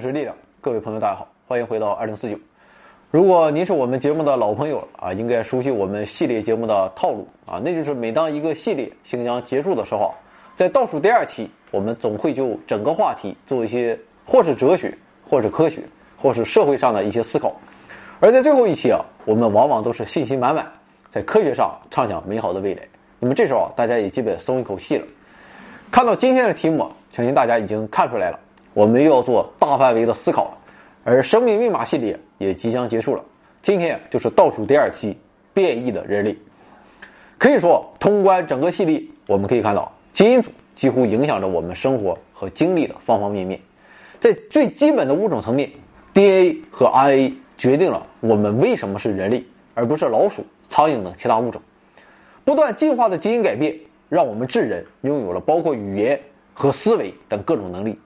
是力量。各位朋友，大家好，欢迎回到二零四九。如果您是我们节目的老朋友啊，应该熟悉我们系列节目的套路啊，那就是每当一个系列即将结束的时候，在倒数第二期，我们总会就整个话题做一些或是哲学，或是科学，或是社会上的一些思考。而在最后一期啊，我们往往都是信心满满，在科学上畅想美好的未来。那么这时候啊，大家也基本松一口气了。看到今天的题目，相信大家已经看出来了，我们又要做大范围的思考了。而生命密码系列也即将结束了，今天就是倒数第二期变异的人类。可以说，通关整个系列，我们可以看到，基因组几乎影响着我们生活和经历的方方面面。在最基本的物种层面，DNA 和 RNA 决定了我们为什么是人类，而不是老鼠、苍蝇等其他物种。不断进化的基因改变。让我们智人拥有了包括语言和思维等各种能力。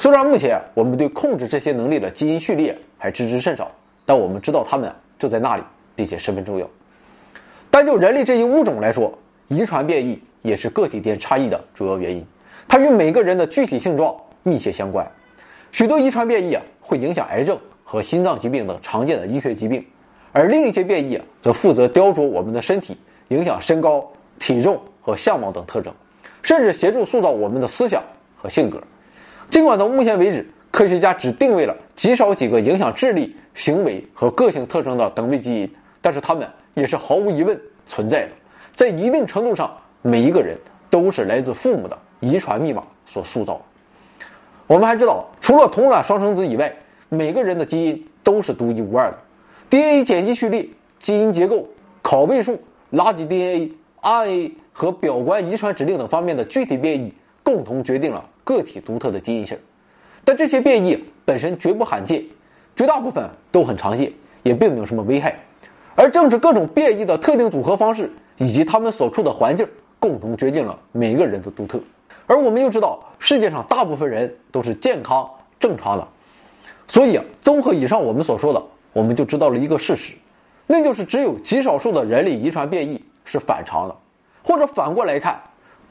虽然目前我们对控制这些能力的基因序列还知之甚少，但我们知道它们就在那里，并且十分重要。单就人类这一物种来说，遗传变异也是个体间差异的主要原因。它与每个人的具体性状密切相关。许多遗传变异啊会影响癌症和心脏疾病等常见的医学疾病，而另一些变异则负责雕琢我们的身体，影响身高、体重。和相貌等特征，甚至协助塑造我们的思想和性格。尽管到目前为止，科学家只定位了极少几个影响智力、行为和个性特征的等位基因，但是它们也是毫无疑问存在的。在一定程度上，每一个人都是来自父母的遗传密码所塑造。我们还知道，除了同卵双生子以外，每个人的基因都是独一无二的。DNA 碱基序列、基因结构、拷贝数、垃圾 DNA、RNA。和表观遗传指令等方面的具体变异，共同决定了个体独特的基因型。但这些变异本身绝不罕见，绝大部分都很常见，也并没有什么危害。而正是各种变异的特定组合方式以及他们所处的环境，共同决定了每一个人的独特。而我们又知道，世界上大部分人都是健康正常的，所以，综合以上我们所说的，我们就知道了一个事实，那就是只有极少数的人类遗传变异是反常的。或者反过来看，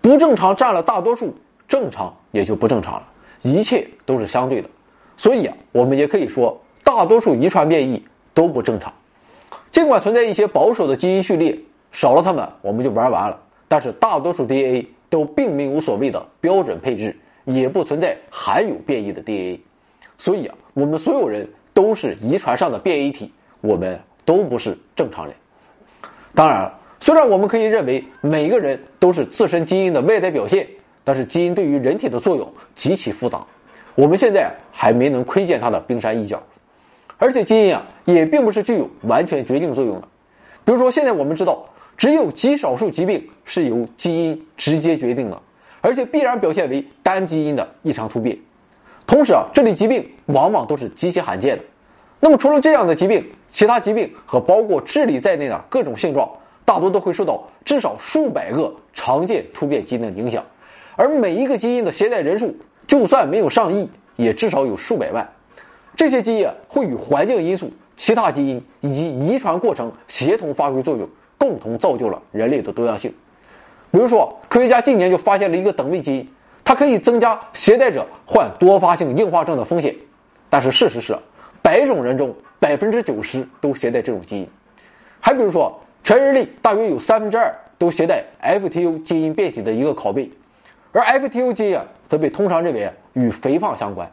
不正常占了大多数，正常也就不正常了。一切都是相对的，所以啊，我们也可以说，大多数遗传变异都不正常。尽管存在一些保守的基因序列，少了它们我们就玩完了。但是大多数 DNA 都并没有所谓的标准配置，也不存在含有变异的 DNA。所以啊，我们所有人都是遗传上的变异体，我们都不是正常人。当然了。虽然我们可以认为每个人都是自身基因的外在表现，但是基因对于人体的作用极其复杂，我们现在还没能窥见它的冰山一角。而且基因啊，也并不是具有完全决定作用的。比如说，现在我们知道，只有极少数疾病是由基因直接决定的，而且必然表现为单基因的异常突变。同时啊，这类疾病往往都是极其罕见的。那么，除了这样的疾病，其他疾病和包括智力在内的各种性状。大多都会受到至少数百个常见突变基因的影响，而每一个基因的携带人数，就算没有上亿，也至少有数百万。这些基因会与环境因素、其他基因以及遗传过程协同发挥作用，共同造就了人类的多样性。比如说，科学家近年就发现了一个等位基因，它可以增加携带者患多发性硬化症的风险。但是事实是，百种人中百分之九十都携带这种基因。还比如说。全人类大约有三分之二都携带 FTO 基因变体的一个拷贝，而 FTO 基因啊，则被通常认为与肥胖相关，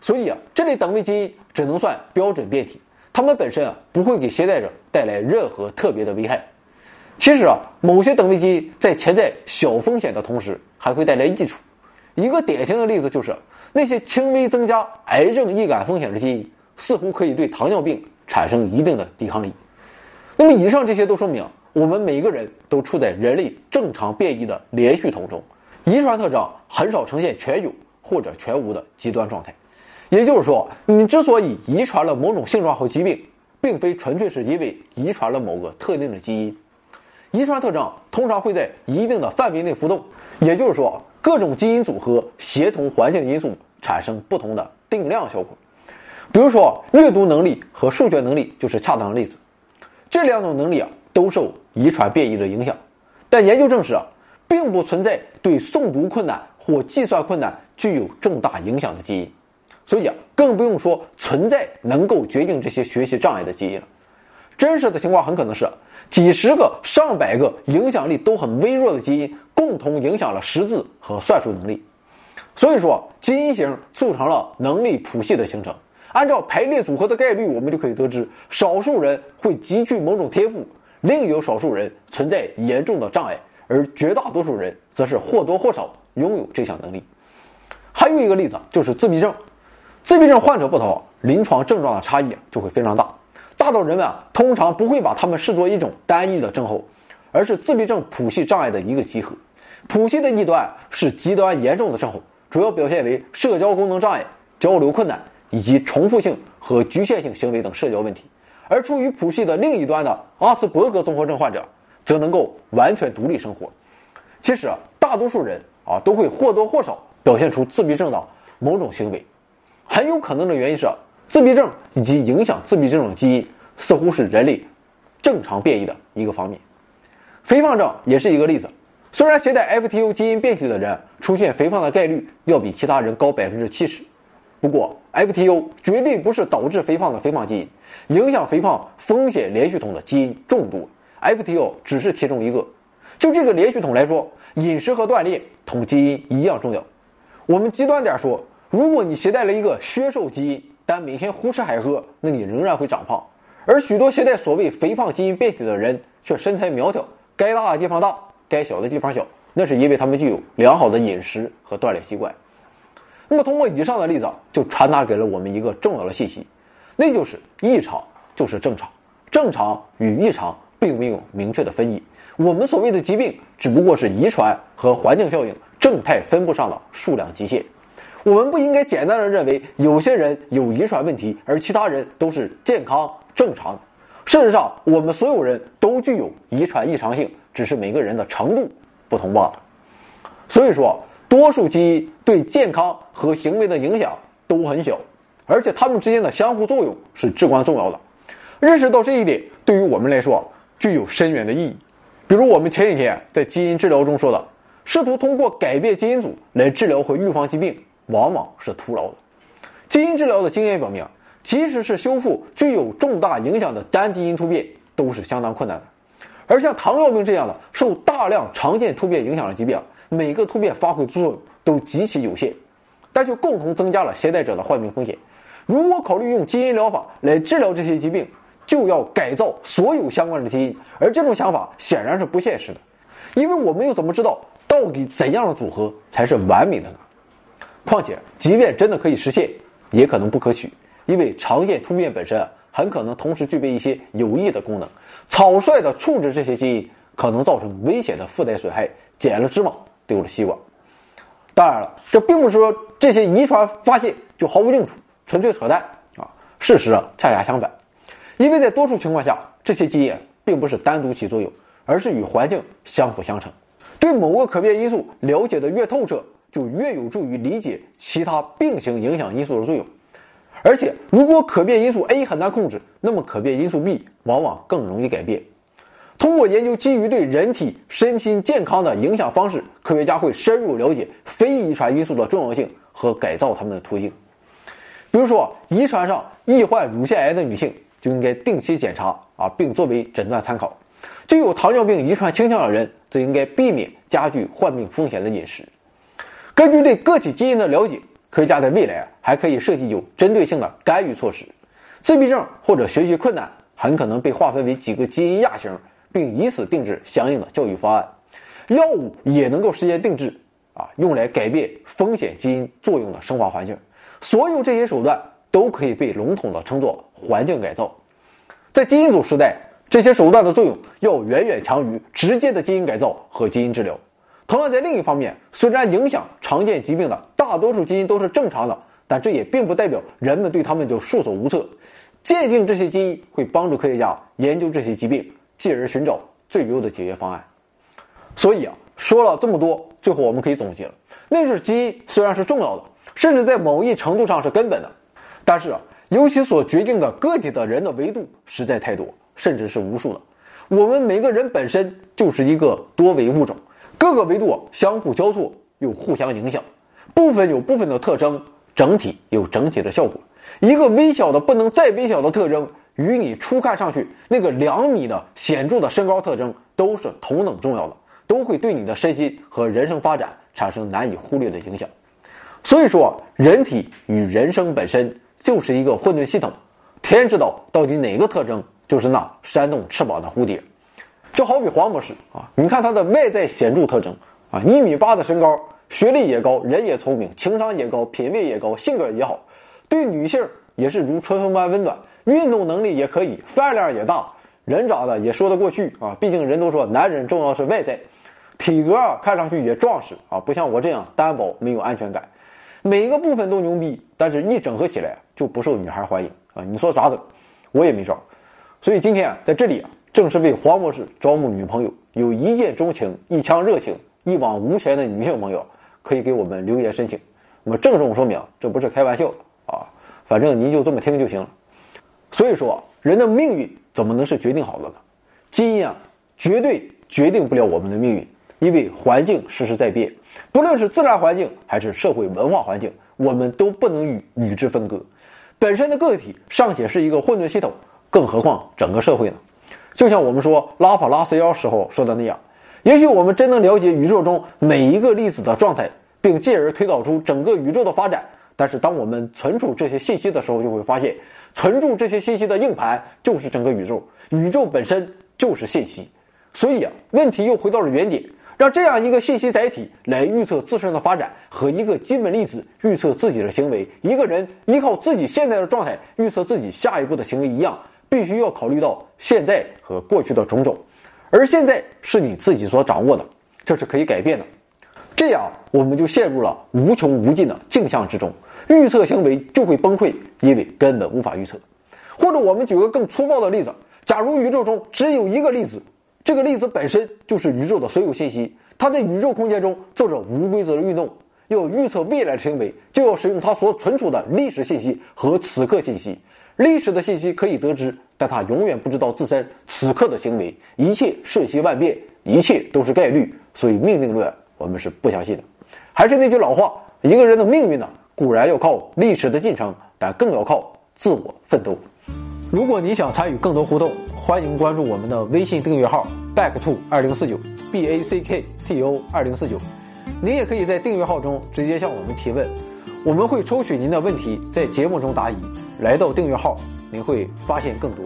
所以啊，这类等位基因只能算标准变体，它们本身啊不会给携带者带来任何特别的危害。其实啊，某些等位基因在潜在小风险的同时，还会带来益处。一个典型的例子就是那些轻微增加癌症易感风险的基因，似乎可以对糖尿病产生一定的抵抗力。那么，以上这些都说明，我们每个人都处在人类正常变异的连续统中，遗传特征很少呈现全有或者全无的极端状态。也就是说，你之所以遗传了某种性状和疾病，并非纯粹是因为遗传了某个特定的基因。遗传特征通常会在一定的范围内浮动，也就是说，各种基因组合协同环境因素产生不同的定量效果。比如说，阅读能力和数学能力就是恰当的例子。这两种能力啊，都受遗传变异的影响，但研究证实啊，并不存在对诵读困难或计算困难具有重大影响的基因。所以啊，更不用说存在能够决定这些学习障碍的基因了。真实的情况很可能是几十个、上百个影响力都很微弱的基因共同影响了识字和算术能力。所以说，基因型促成了能力谱系的形成。按照排列组合的概率，我们就可以得知，少数人会极具某种天赋，另有少数人存在严重的障碍，而绝大多数人则是或多或少拥有这项能力。还有一个例子就是自闭症，自闭症患者不同，临床症状的差异就会非常大，大到人们啊通常不会把他们视作一种单一的症候，而是自闭症谱系障碍的一个集合。谱系的一端是极端严重的症候，主要表现为社交功能障碍、交流困难。以及重复性和局限性行为等社交问题，而处于谱系的另一端的阿斯伯格综合症患者，则能够完全独立生活。其实啊，大多数人啊都会或多或少表现出自闭症的某种行为。很有可能的原因是，自闭症以及影响自闭症的基因似乎是人类正常变异的一个方面。肥胖症也是一个例子。虽然携带 FTO 基因变体的人出现肥胖的概率要比其他人高百分之七十。不过，FTO 绝对不是导致肥胖的肥胖基因，影响肥胖风险连续统的基因众多，FTO 只是其中一个。就这个连续统来说，饮食和锻炼同基因一样重要。我们极端点说，如果你携带了一个削瘦基因，但每天胡吃海喝，那你仍然会长胖。而许多携带所谓肥胖基因变体的人却身材苗条，该大的地方大，该小的地方小，那是因为他们具有良好的饮食和锻炼习惯。那么，通过以上的例子，就传达给了我们一个重要的信息，那就是异常就是正常，正常与异常并没有明确的分异。我们所谓的疾病，只不过是遗传和环境效应正态分布上的数量极限。我们不应该简单的认为有些人有遗传问题，而其他人都是健康正常。事实上，我们所有人都具有遗传异常性，只是每个人的程度不同罢了。所以说。多数基因对健康和行为的影响都很小，而且它们之间的相互作用是至关重要的。认识到这一点，对于我们来说具有深远的意义。比如我们前几天在基因治疗中说的，试图通过改变基因组来治疗和预防疾病，往往是徒劳的。基因治疗的经验表明，即使是修复具有重大影响的单基因突变，都是相当困难的。而像糖尿病这样的受大量常见突变影响的疾病，每个突变发挥作用都极其有限，但却共同增加了携带者的患病风险。如果考虑用基因疗法来治疗这些疾病，就要改造所有相关的基因，而这种想法显然是不现实的，因为我们又怎么知道到底怎样的组合才是完美的呢？况且，即便真的可以实现，也可能不可取，因为常见突变本身啊很可能同时具备一些有益的功能，草率的处置这些基因可能造成危险的附带损害，减了芝麻。丢了希望。当然了，这并不是说这些遗传发现就毫无用处，纯粹扯淡啊！事实啊恰恰相反，因为在多数情况下，这些基因并不是单独起作用，而是与环境相辅相成。对某个可变因素了解的越透彻，就越有助于理解其他并行影响因素的作用。而且，如果可变因素 A 很难控制，那么可变因素 B 往往更容易改变。通过研究基于对人体身心健康的影响方式，科学家会深入了解非遗传因素的重要性和改造它们的途径。比如说，遗传上易患乳腺癌的女性就应该定期检查啊，并作为诊断参考；具有糖尿病遗传倾向的人则应该避免加剧患病风险的饮食。根据对个体基因的了解，科学家在未来还可以设计有针对性的干预措施。自闭症或者学习困难很可能被划分为几个基因亚型。并以此定制相应的教育方案，药物也能够实现定制，啊，用来改变风险基因作用的生化环境。所有这些手段都可以被笼统的称作环境改造。在基因组时代，这些手段的作用要远远强于直接的基因改造和基因治疗。同样，在另一方面，虽然影响常见疾病的大多数基因都是正常的，但这也并不代表人们对他们就束手无策。鉴定这些基因会帮助科学家研究这些疾病。继而寻找最优的解决方案。所以啊，说了这么多，最后我们可以总结了：那就是基因虽然是重要的，甚至在某一程度上是根本的，但是啊，由其所决定的个体的人的维度实在太多，甚至是无数的。我们每个人本身就是一个多维物种，各个维度相互交错又互相影响，部分有部分的特征，整体有整体的效果。一个微小的不能再微小的特征，与你初看上去那个两米的显著的身高特征都是同等重要的，都会对你的身心和人生发展产生难以忽略的影响。所以说，人体与人生本身就是一个混沌系统，天知道到底哪个特征就是那扇动翅膀的蝴蝶。就好比黄博士啊，你看他的外在显著特征啊，一米八的身高，学历也高，人也聪明，情商也高，品味也高，性格也好，对女性也是如春风般温暖，运动能力也可以，饭量也大，人长得也说得过去啊。毕竟人都说男人重要是外在，体格啊看上去也壮实啊，不像我这样单薄没有安全感。每一个部分都牛逼，但是一整合起来就不受女孩欢迎啊！你说咋整？我也没招。所以今天啊，在这里啊，正是为黄博士招募女朋友，有一见钟情、一腔热情、一往无前的女性朋友，可以给我们留言申请。那么郑重说明，这不是开玩笑啊！反正您就这么听就行了。所以说，人的命运怎么能是决定好的呢？基因啊，绝对决定不了我们的命运，因为环境时时在变。不论是自然环境还是社会文化环境，我们都不能与与之分割。本身的个体尚且是一个混沌系统，更何况整个社会呢？就像我们说拉普拉斯妖时候说的那样，也许我们真能了解宇宙中每一个粒子的状态，并进而推导出整个宇宙的发展。但是，当我们存储这些信息的时候，就会发现，存储这些信息的硬盘就是整个宇宙，宇宙本身就是信息。所以啊，问题又回到了原点。让这样一个信息载体来预测自身的发展，和一个基本粒子预测自己的行为，一个人依靠自己现在的状态预测自己下一步的行为一样，必须要考虑到现在和过去的种种，而现在是你自己所掌握的，这是可以改变的。这样我们就陷入了无穷无尽的镜像之中，预测行为就会崩溃，因为根本无法预测。或者我们举个更粗暴的例子，假如宇宙中只有一个粒子。这个粒子本身就是宇宙的所有信息，它在宇宙空间中做着无规则的运动。要预测未来的行为，就要使用它所存储的历史信息和此刻信息。历史的信息可以得知，但它永远不知道自身此刻的行为。一切瞬息万变，一切都是概率，所以命定论我们是不相信的。还是那句老话，一个人的命运呢，固然要靠历史的进程，但更要靠自我奋斗。如果你想参与更多互动。欢迎关注我们的微信订阅号 back to 二零四九 b a c k t o 二零四九，您也可以在订阅号中直接向我们提问，我们会抽取您的问题在节目中答疑。来到订阅号，您会发现更多。